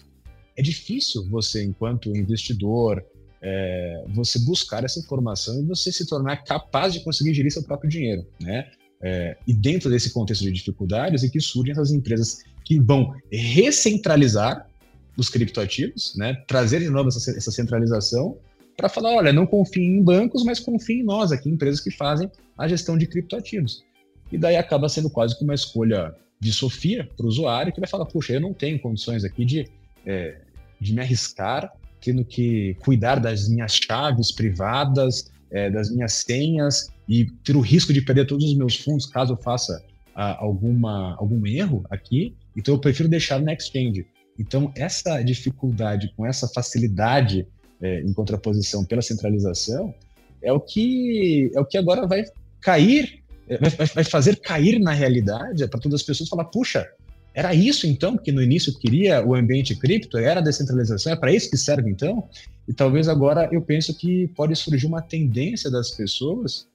é difícil você, enquanto investidor, é, você buscar essa informação e você se tornar capaz de conseguir gerir seu próprio dinheiro, né? É, e dentro desse contexto de dificuldades é que surgem essas empresas que vão recentralizar os criptoativos, né? Trazer de novo essa, essa centralização para falar, olha, não confie em bancos, mas confie em nós aqui, empresas que fazem a gestão de criptoativos. E daí acaba sendo quase que uma escolha de Sofia para o usuário que vai falar, puxa, eu não tenho condições aqui de, é, de me arriscar tendo que cuidar das minhas chaves privadas, é, das minhas senhas e ter o risco de perder todos os meus fundos caso eu faça ah, alguma, algum erro aqui. Então eu prefiro deixar no exchange. Então essa dificuldade com essa facilidade é, em contraposição pela centralização é o que é o que agora vai cair, é, vai, vai fazer cair na realidade para todas as pessoas falar, puxa, era isso então que no início queria o ambiente cripto? Era a descentralização? É para isso que serve então? E talvez agora eu penso que pode surgir uma tendência das pessoas,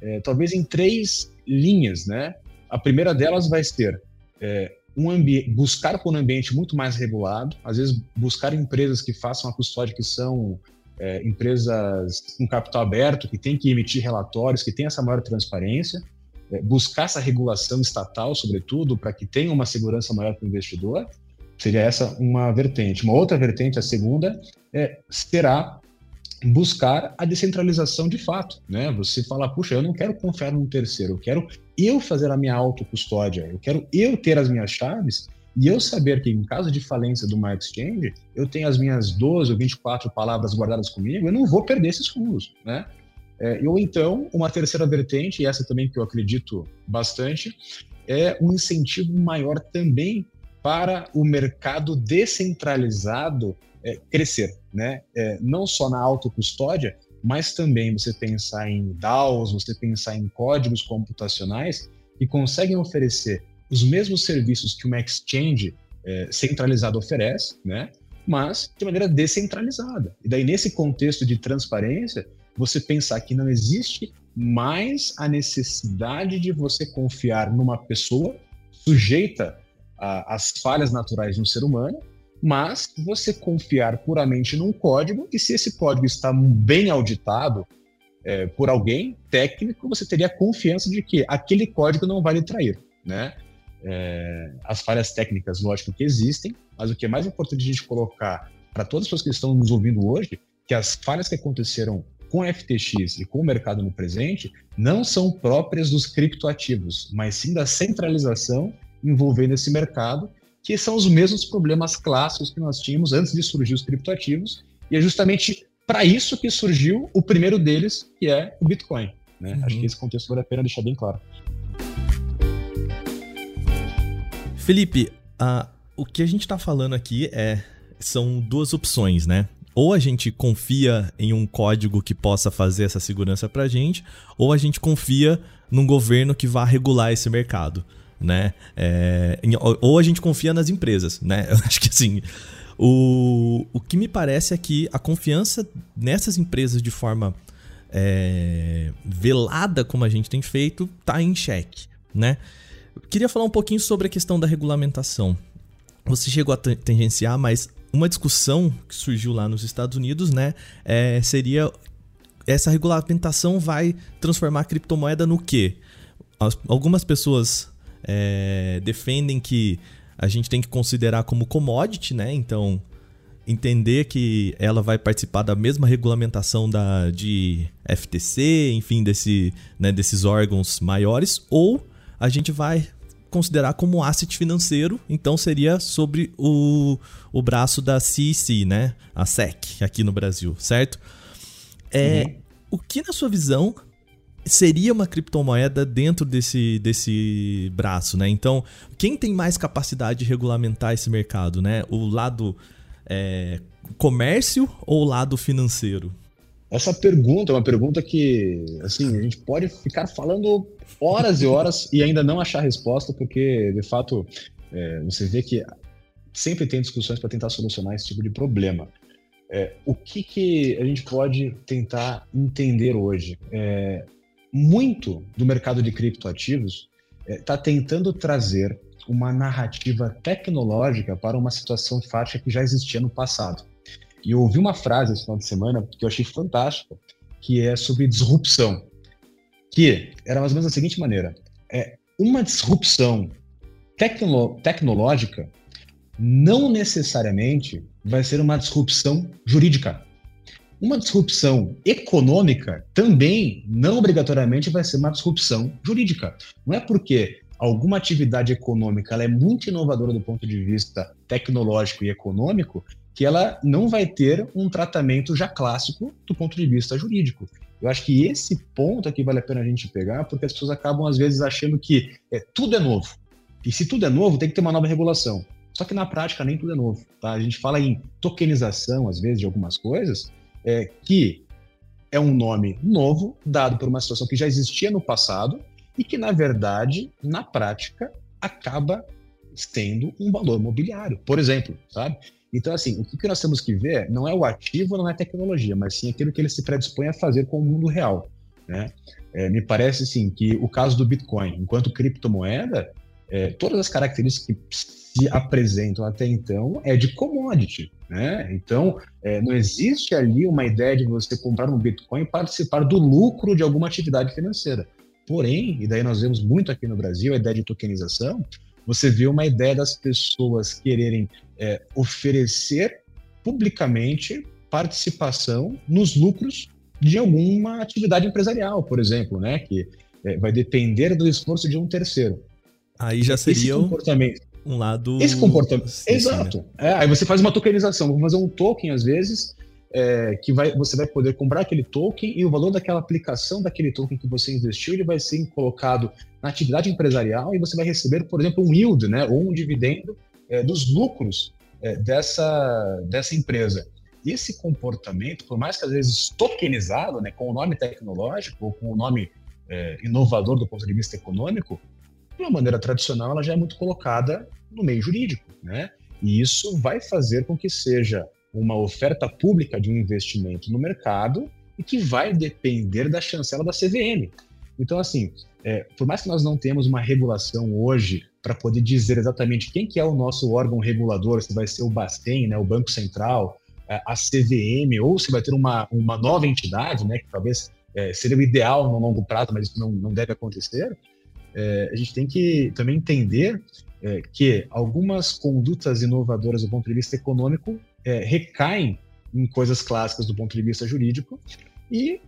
é, talvez em três linhas, né? A primeira delas vai ser é, um buscar por um ambiente muito mais regulado, às vezes buscar empresas que façam a custódia que são é, empresas com capital aberto, que têm que emitir relatórios, que têm essa maior transparência, é, buscar essa regulação estatal, sobretudo, para que tenha uma segurança maior para o investidor, seria essa uma vertente. Uma outra vertente, a segunda, é, será buscar a descentralização de fato, né? Você fala, puxa, eu não quero confiar num terceiro, eu quero eu fazer a minha autocustódia, eu quero eu ter as minhas chaves e eu saber que em caso de falência de uma exchange, eu tenho as minhas 12 ou 24 palavras guardadas comigo, eu não vou perder esses fundos, né? É, ou então, uma terceira vertente, e essa também que eu acredito bastante, é um incentivo maior também para o mercado descentralizado é, crescer, né? É, não só na autocustódia, mas também você pensar em DAOs, você pensar em códigos computacionais que conseguem oferecer os mesmos serviços que uma exchange é, centralizada oferece, né? Mas de maneira descentralizada. E daí, nesse contexto de transparência, você pensar que não existe mais a necessidade de você confiar numa pessoa sujeita às falhas naturais de um ser humano, mas você confiar puramente num código e se esse código está bem auditado é, por alguém técnico, você teria confiança de que aquele código não vai lhe trair, né? É, as falhas técnicas, lógico que existem, mas o que é mais importante a gente colocar para todas as pessoas que estão nos ouvindo hoje, que as falhas que aconteceram com a FTX e com o mercado no presente não são próprias dos criptoativos, mas sim da centralização envolvendo esse mercado, que são os mesmos problemas clássicos que nós tínhamos antes de surgir os criptoativos, e é justamente para isso que surgiu o primeiro deles, que é o Bitcoin. Né? Uhum. Acho que esse contexto vale a pena deixar bem claro. Felipe, uh, o que a gente está falando aqui é são duas opções, né? Ou a gente confia em um código que possa fazer essa segurança para a gente, ou a gente confia num governo que vá regular esse mercado, né? É, ou a gente confia nas empresas, né? Eu acho que assim, o, o que me parece é que a confiança nessas empresas de forma é, velada, como a gente tem feito, está em xeque, né? Queria falar um pouquinho sobre a questão da regulamentação. Você chegou a tangenciar, mas uma discussão que surgiu lá nos Estados Unidos, né, é, seria essa regulamentação vai transformar a criptomoeda no quê? Algumas pessoas é, defendem que a gente tem que considerar como commodity, né? Então, entender que ela vai participar da mesma regulamentação da, de FTC, enfim, desse, né, desses órgãos maiores, ou a gente vai considerar como asset financeiro, então seria sobre o, o braço da CEC, né? A SEC aqui no Brasil, certo? É, uhum. O que, na sua visão, seria uma criptomoeda dentro desse, desse braço, né? Então, quem tem mais capacidade de regulamentar esse mercado, né? O lado é, comércio ou o lado financeiro? Essa pergunta é uma pergunta que, assim, a gente pode ficar falando horas e horas e ainda não achar resposta, porque, de fato, é, você vê que sempre tem discussões para tentar solucionar esse tipo de problema. É, o que, que a gente pode tentar entender hoje? É, muito do mercado de criptoativos está é, tentando trazer uma narrativa tecnológica para uma situação fática que já existia no passado. E eu ouvi uma frase esse final de semana que eu achei fantástica, que é sobre disrupção. Que era mais ou menos da seguinte maneira: é uma disrupção tecno tecnológica não necessariamente vai ser uma disrupção jurídica. Uma disrupção econômica também não obrigatoriamente vai ser uma disrupção jurídica. Não é porque alguma atividade econômica ela é muito inovadora do ponto de vista tecnológico e econômico que ela não vai ter um tratamento já clássico do ponto de vista jurídico. Eu acho que esse ponto aqui vale a pena a gente pegar, porque as pessoas acabam às vezes achando que é, tudo é novo. E se tudo é novo, tem que ter uma nova regulação. Só que na prática nem tudo é novo. Tá? A gente fala em tokenização, às vezes, de algumas coisas, é, que é um nome novo, dado por uma situação que já existia no passado e que, na verdade, na prática, acaba tendo um valor mobiliário, por exemplo, sabe? Então, assim, o que nós temos que ver não é o ativo, não é a tecnologia, mas sim aquilo que ele se predispõe a fazer com o mundo real. Né? É, me parece, assim, que o caso do Bitcoin, enquanto criptomoeda, é, todas as características que se apresentam até então é de commodity. Né? Então, é, não existe ali uma ideia de você comprar um Bitcoin e participar do lucro de alguma atividade financeira. Porém, e daí nós vemos muito aqui no Brasil a ideia de tokenização, você vê uma ideia das pessoas quererem é, oferecer publicamente participação nos lucros de alguma atividade empresarial, por exemplo, né? Que é, vai depender do esforço de um terceiro. Aí já seria um lado. Esse comportamento. Sim, Exato. Sim, né? é, aí você faz uma tokenização. Vou fazer um token, às vezes, é, que vai, você vai poder comprar aquele token e o valor daquela aplicação daquele token que você investiu ele vai ser colocado na atividade empresarial e você vai receber, por exemplo, um yield, né? Ou um dividendo é, dos lucros é, dessa, dessa empresa esse comportamento, por mais que às vezes tokenizado, né, com o nome tecnológico ou com o nome é, inovador do ponto de vista econômico, de uma maneira tradicional, ela já é muito colocada no meio jurídico, né? E isso vai fazer com que seja uma oferta pública de um investimento no mercado e que vai depender da chancela da CVM. Então, assim, é, por mais que nós não tenhamos uma regulação hoje para poder dizer exatamente quem que é o nosso órgão regulador, se vai ser o Bacen, né, o Banco Central, a CVM, ou se vai ter uma, uma nova entidade, né, que talvez é, seria o ideal no longo prazo, mas isso não, não deve acontecer, é, a gente tem que também entender é, que algumas condutas inovadoras do ponto de vista econômico é, recaem em coisas clássicas do ponto de vista jurídico e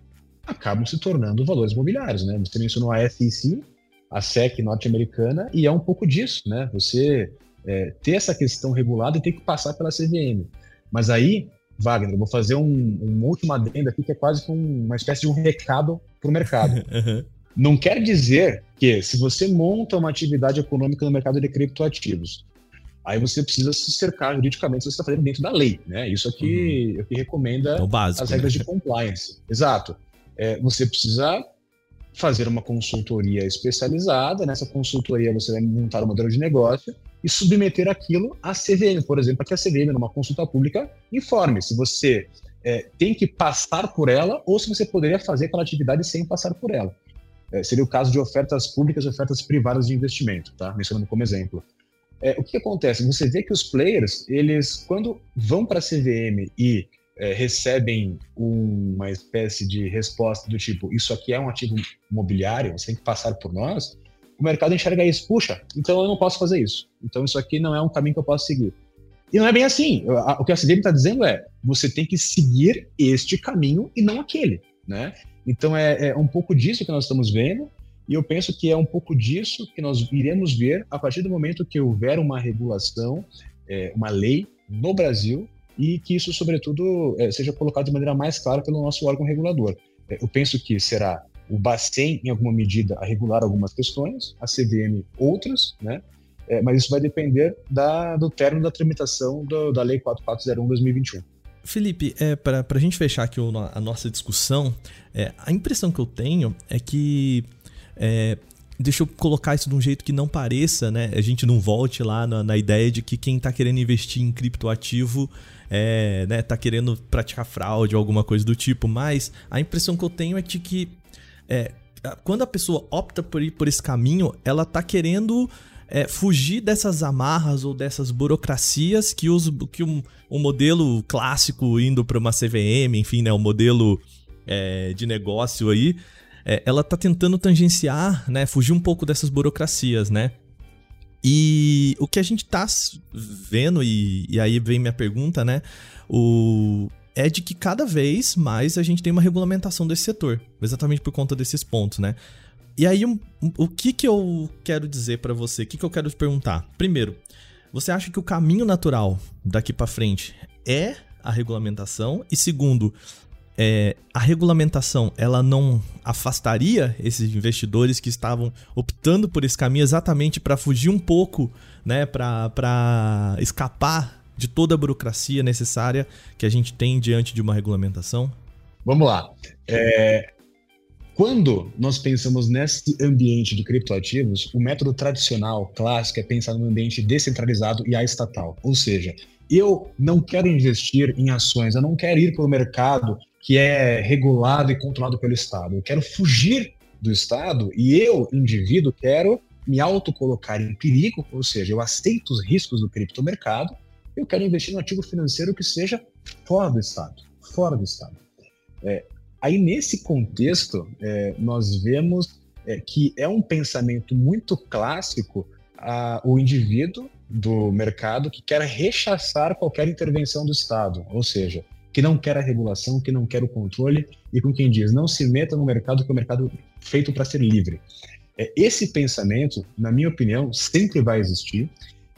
acabam se tornando valores mobiliários. Né? Você mencionou a SEC, a SEC norte-americana, e é um pouco disso, né? Você é, ter essa questão regulada e ter que passar pela CVM. Mas aí, Wagner, vou fazer um, um último adendo aqui que é quase um, uma espécie de um recado para o mercado. Não quer dizer que se você monta uma atividade econômica no mercado de criptoativos, aí você precisa se cercar juridicamente se você está fazendo dentro da lei, né? Isso aqui uhum. é o que recomenda é básico, as regras né? de compliance. Exato. É, você precisa fazer uma consultoria especializada. Nessa consultoria você vai montar um modelo de negócio e submeter aquilo à CVM, por exemplo, para que a CVM, numa consulta pública, informe se você é, tem que passar por ela ou se você poderia fazer aquela atividade sem passar por ela. É, seria o caso de ofertas públicas e ofertas privadas de investimento, tá? Mencionando como exemplo. É, o que acontece? Você vê que os players, eles, quando vão para a CVM e é, recebem uma espécie de resposta do tipo: Isso aqui é um ativo imobiliário, você tem que passar por nós o mercado enxerga isso, puxa, então eu não posso fazer isso. Então isso aqui não é um caminho que eu posso seguir. E não é bem assim. O que a CVM está dizendo é, você tem que seguir este caminho e não aquele, né? Então é, é, um pouco disso que nós estamos vendo e eu penso que é um pouco disso que nós iremos ver a partir do momento que houver uma regulação, é, uma lei no Brasil e que isso, sobretudo, é, seja colocado de maneira mais clara pelo nosso órgão regulador. É, eu penso que será o Bacen, em alguma medida, a regular algumas questões, a CVM outras, né? É, mas isso vai depender da, do término da tramitação do, da Lei 4401-2021. Felipe, é, para a gente fechar aqui a nossa discussão, é, a impressão que eu tenho é que. É, deixa eu colocar isso de um jeito que não pareça, né? A gente não volte lá na, na ideia de que quem está querendo investir em criptoativo é, né, tá querendo praticar fraude ou alguma coisa do tipo, mas a impressão que eu tenho é de que é, quando a pessoa opta por ir por esse caminho, ela tá querendo é, fugir dessas amarras ou dessas burocracias que, os, que um, um modelo clássico indo para uma CVM, enfim, né, o um modelo é, de negócio aí, é, ela tá tentando tangenciar, né, fugir um pouco dessas burocracias, né? E o que a gente tá vendo, e, e aí vem minha pergunta, né? O, é de que cada vez mais a gente tem uma regulamentação desse setor, exatamente por conta desses pontos, né? E aí, um, o que que eu quero dizer para você? O que que eu quero te perguntar? Primeiro, você acha que o caminho natural daqui para frente é a regulamentação? E segundo, é, a regulamentação ela não afastaria esses investidores que estavam optando por esse caminho exatamente para fugir um pouco, né, para escapar de toda a burocracia necessária que a gente tem diante de uma regulamentação? Vamos lá. É, quando nós pensamos nesse ambiente de criptoativos, o método tradicional, clássico, é pensar no ambiente descentralizado e estatal. Ou seja, eu não quero investir em ações, eu não quero ir para o mercado que é regulado e controlado pelo Estado. Eu quero fugir do Estado e eu, indivíduo, quero me autocolocar em perigo, ou seja, eu aceito os riscos do criptomercado, eu quero investir no ativo financeiro que seja fora do Estado, fora do Estado. É, aí, nesse contexto, é, nós vemos é, que é um pensamento muito clássico a, o indivíduo do mercado que quer rechaçar qualquer intervenção do Estado, ou seja, que não quer a regulação, que não quer o controle e com quem diz não se meta no mercado que é o mercado feito para ser livre. É, esse pensamento, na minha opinião, sempre vai existir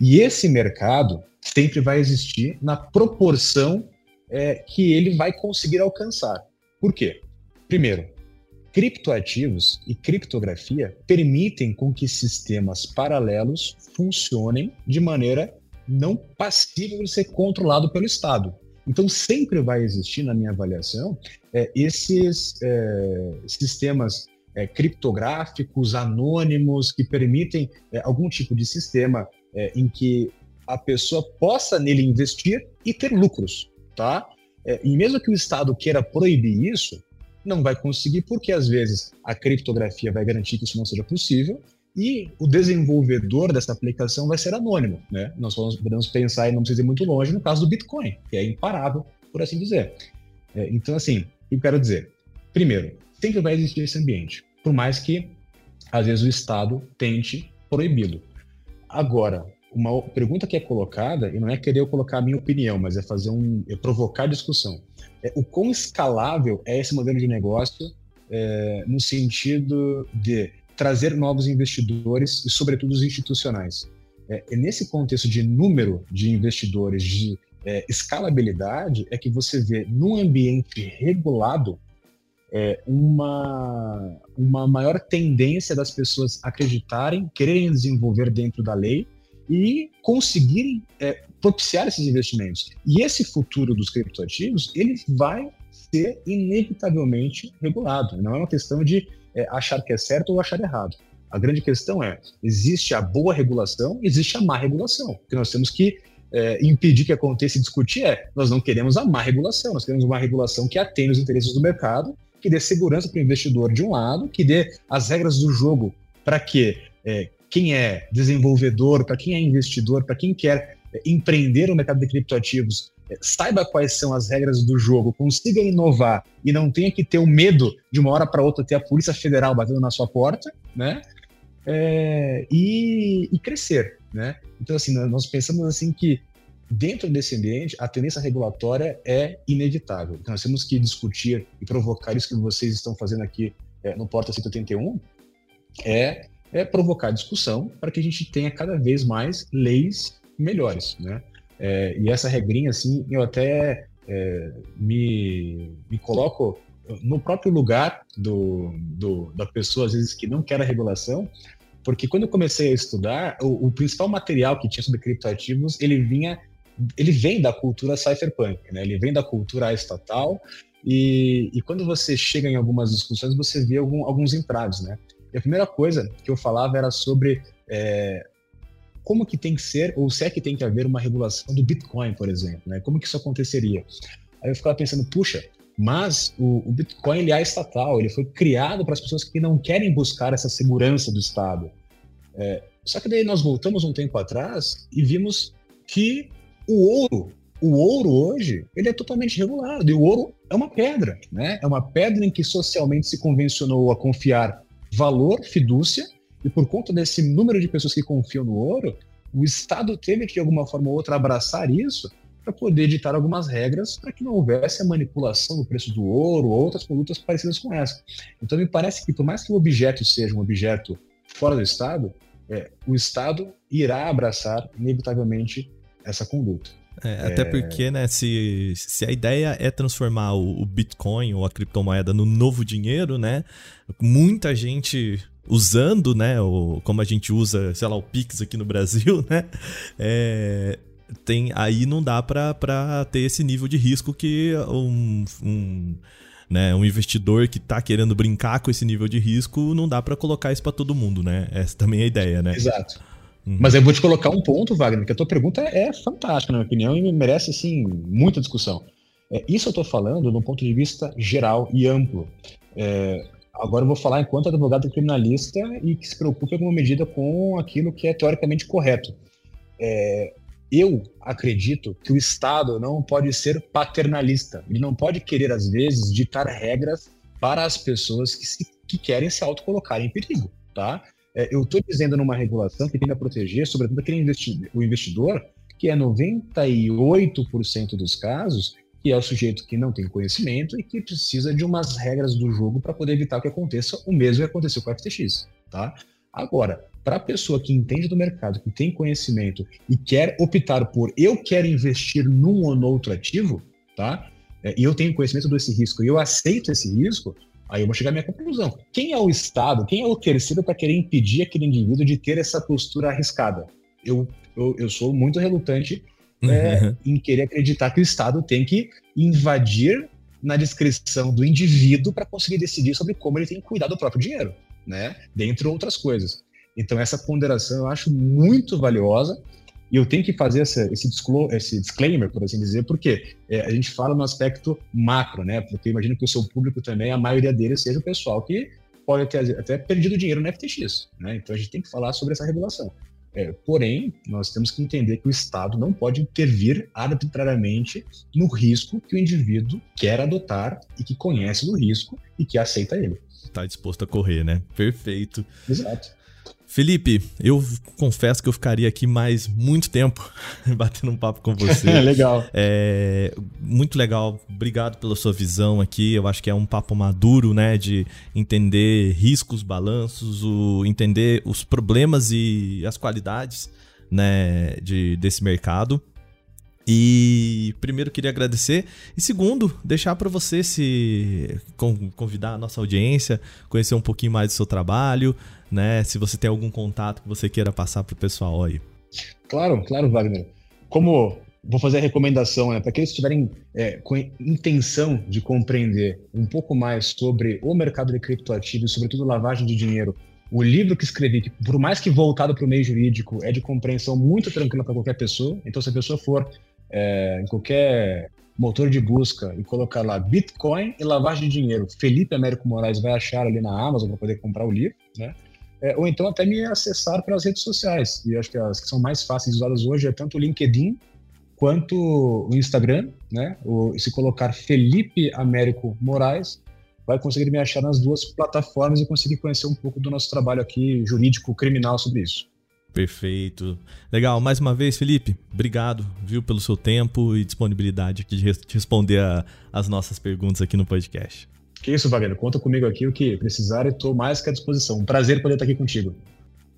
e esse mercado sempre vai existir na proporção é, que ele vai conseguir alcançar. Por quê? Primeiro, criptoativos e criptografia permitem com que sistemas paralelos funcionem de maneira não passível de ser controlado pelo Estado. Então, sempre vai existir, na minha avaliação, é, esses é, sistemas é, criptográficos, anônimos, que permitem é, algum tipo de sistema é, em que a pessoa possa nele investir e ter lucros, tá? É, e mesmo que o Estado queira proibir isso, não vai conseguir, porque às vezes a criptografia vai garantir que isso não seja possível, e o desenvolvedor dessa aplicação vai ser anônimo. Né? Nós podemos pensar, e não precisa ir muito longe, no caso do Bitcoin, que é imparável, por assim dizer. É, então, assim, eu quero dizer? Primeiro, sempre vai existir esse ambiente, por mais que, às vezes, o Estado tente proibi-lo. Agora, uma pergunta que é colocada, e não é querer eu colocar a minha opinião, mas é fazer um. é provocar discussão. É, o quão escalável é esse modelo de negócio é, no sentido de trazer novos investidores e, sobretudo, os institucionais. É, nesse contexto de número de investidores, de é, escalabilidade, é que você vê num ambiente regulado é, uma, uma maior tendência das pessoas acreditarem, quererem desenvolver dentro da lei e conseguirem é, propiciar esses investimentos. E esse futuro dos criptoativos, ele vai ser inevitavelmente regulado. Não é uma questão de é, achar que é certo ou achar errado. A grande questão é: existe a boa regulação, existe a má regulação. O que nós temos que é, impedir que aconteça e discutir é: nós não queremos a má regulação, nós queremos uma regulação que atenda os interesses do mercado, que dê segurança para o investidor de um lado, que dê as regras do jogo para que é, quem é desenvolvedor, para quem é investidor, para quem quer é, empreender no mercado de criptoativos saiba quais são as regras do jogo, consiga inovar e não tenha que ter o medo de uma hora para outra ter a Polícia Federal batendo na sua porta, né? É, e, e, crescer, né? Então, assim, nós pensamos assim que dentro desse ambiente a tendência regulatória é inevitável. Então, nós temos que discutir e provocar isso que vocês estão fazendo aqui é, no Porta 181, é, é provocar discussão para que a gente tenha cada vez mais leis melhores, né? É, e essa regrinha, assim, eu até é, me, me coloco no próprio lugar do, do, da pessoa, às vezes, que não quer a regulação, porque quando eu comecei a estudar, o, o principal material que tinha sobre criptoativos, ele vinha, ele vem da cultura cypherpunk, né? Ele vem da cultura estatal, e, e quando você chega em algumas discussões, você vê algum, alguns entraves, né? E a primeira coisa que eu falava era sobre é, como que tem que ser, ou se é que tem que haver uma regulação do Bitcoin, por exemplo, né? Como que isso aconteceria? Aí eu ficava pensando, puxa, mas o, o Bitcoin ele é estatal, ele foi criado para as pessoas que não querem buscar essa segurança do Estado. É, só que daí nós voltamos um tempo atrás e vimos que o ouro, o ouro hoje, ele é totalmente regulado. E o ouro é uma pedra, né? É uma pedra em que socialmente se convencionou a confiar valor, fidúcia, e por conta desse número de pessoas que confiam no ouro, o Estado teve que, de alguma forma ou outra, abraçar isso para poder editar algumas regras para que não houvesse a manipulação do preço do ouro ou outras condutas parecidas com essa. Então, me parece que, por mais que o objeto seja um objeto fora do Estado, é, o Estado irá abraçar, inevitavelmente, essa conduta. É, até é... porque, né, se, se a ideia é transformar o, o, Bitcoin ou a criptomoeda no novo dinheiro, né, muita gente usando, né, o, como a gente usa, sei lá, o Pix aqui no Brasil, né, é, tem, aí não dá para ter esse nível de risco que um, um, né, um investidor que está querendo brincar com esse nível de risco, não dá para colocar isso para todo mundo, né? Essa também é a ideia, né? Exato. Uhum. Mas eu vou te colocar um ponto, Wagner, que a tua pergunta é fantástica, na minha opinião, e merece, assim, muita discussão. É, isso eu estou falando um ponto de vista geral e amplo. É, Agora eu vou falar enquanto advogado criminalista e que se preocupa com uma medida com aquilo que é teoricamente correto. É, eu acredito que o Estado não pode ser paternalista. Ele não pode querer, às vezes, ditar regras para as pessoas que, se, que querem se autocolocar em perigo, tá? É, eu estou dizendo numa regulação que tem a proteger, sobretudo, aquele investidor, o investidor, que é 98% dos casos, que é o sujeito que não tem conhecimento e que precisa de umas regras do jogo para poder evitar que aconteça o mesmo que aconteceu com o FTX, tá? Agora, para a pessoa que entende do mercado, que tem conhecimento e quer optar por eu quero investir num ou no outro ativo, tá? É, e eu tenho conhecimento desse risco e eu aceito esse risco, aí eu vou chegar à minha conclusão. Quem é o Estado, quem é o terceiro para querer impedir aquele indivíduo de ter essa postura arriscada? Eu, eu, eu sou muito relutante é, uhum. em querer acreditar que o Estado tem que invadir na descrição do indivíduo para conseguir decidir sobre como ele tem que cuidar do próprio dinheiro, né? Dentre outras coisas. Então, essa ponderação eu acho muito valiosa e eu tenho que fazer essa, esse, esse, disclaimer, por assim dizer, porque é, a gente fala no aspecto macro, né? Porque eu imagino que o seu público também, a maioria deles seja o pessoal que pode ter até perdido dinheiro no FTX, né? Então a gente tem que falar sobre essa regulação. É, porém, nós temos que entender que o Estado não pode intervir arbitrariamente no risco que o indivíduo quer adotar e que conhece do risco e que aceita ele. Está disposto a correr, né? Perfeito. Exato. Felipe, eu confesso que eu ficaria aqui mais muito tempo batendo um papo com você. legal. É, muito legal. Obrigado pela sua visão aqui. Eu acho que é um papo maduro, né? De entender riscos, balanços, o, entender os problemas e as qualidades né, de, desse mercado. E primeiro queria agradecer e segundo, deixar para você se convidar a nossa audiência, conhecer um pouquinho mais do seu trabalho, né? Se você tem algum contato que você queira passar pro pessoal aí. Claro, claro, Wagner. Como vou fazer a recomendação, né, para aqueles que tiverem é, com intenção de compreender um pouco mais sobre o mercado de criptoativos, sobretudo lavagem de dinheiro, o livro que escrevi, que por mais que voltado para o meio jurídico, é de compreensão muito tranquila para qualquer pessoa. Então, se a pessoa for é, em qualquer motor de busca e colocar lá Bitcoin e lavagem de dinheiro, Felipe Américo Moraes vai achar ali na Amazon para poder comprar o livro, né? É, ou então até me acessar pelas redes sociais. E acho que as que são mais fáceis usadas hoje é tanto o LinkedIn quanto o Instagram, né? O, se colocar Felipe Américo Moraes, vai conseguir me achar nas duas plataformas e conseguir conhecer um pouco do nosso trabalho aqui jurídico criminal sobre isso. Perfeito. Legal, mais uma vez, Felipe, obrigado, viu, pelo seu tempo e disponibilidade de responder a, as nossas perguntas aqui no podcast. Que isso, Wagner, conta comigo aqui o que precisar e estou mais que à disposição. Um prazer poder estar aqui contigo.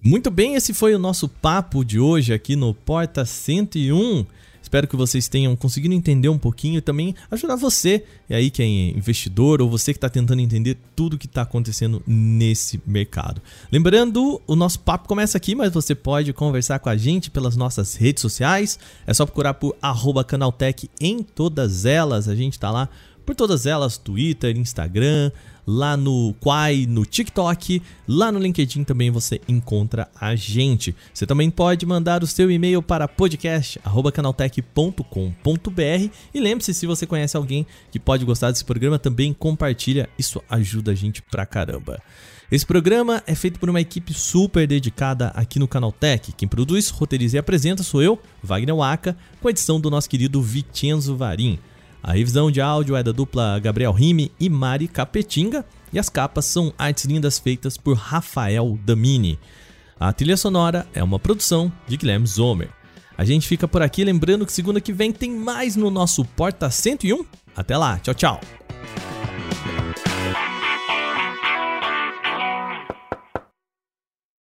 Muito bem, esse foi o nosso papo de hoje aqui no Porta 101. Espero que vocês tenham conseguido entender um pouquinho e também ajudar você, e aí que é investidor ou você que está tentando entender tudo que está acontecendo nesse mercado. Lembrando, o nosso papo começa aqui, mas você pode conversar com a gente pelas nossas redes sociais. É só procurar por @canaltech em todas elas. A gente está lá por todas elas, Twitter, Instagram, lá no Quai, no TikTok, lá no LinkedIn também você encontra a gente. Você também pode mandar o seu e-mail para podcast@canaltech.com.br e lembre-se se você conhece alguém que pode gostar desse programa também compartilha, isso ajuda a gente pra caramba. Esse programa é feito por uma equipe super dedicada aqui no Canaltech. Quem produz, roteiriza e apresenta sou eu, Wagner Waka, com a edição do nosso querido Vicenzo Varim. A revisão de áudio é da dupla Gabriel Rime e Mari Capetinga, e as capas são artes lindas feitas por Rafael Damini. A trilha sonora é uma produção de Guilherme Zomer. A gente fica por aqui lembrando que segunda que vem tem mais no nosso Porta 101. Até lá, tchau, tchau.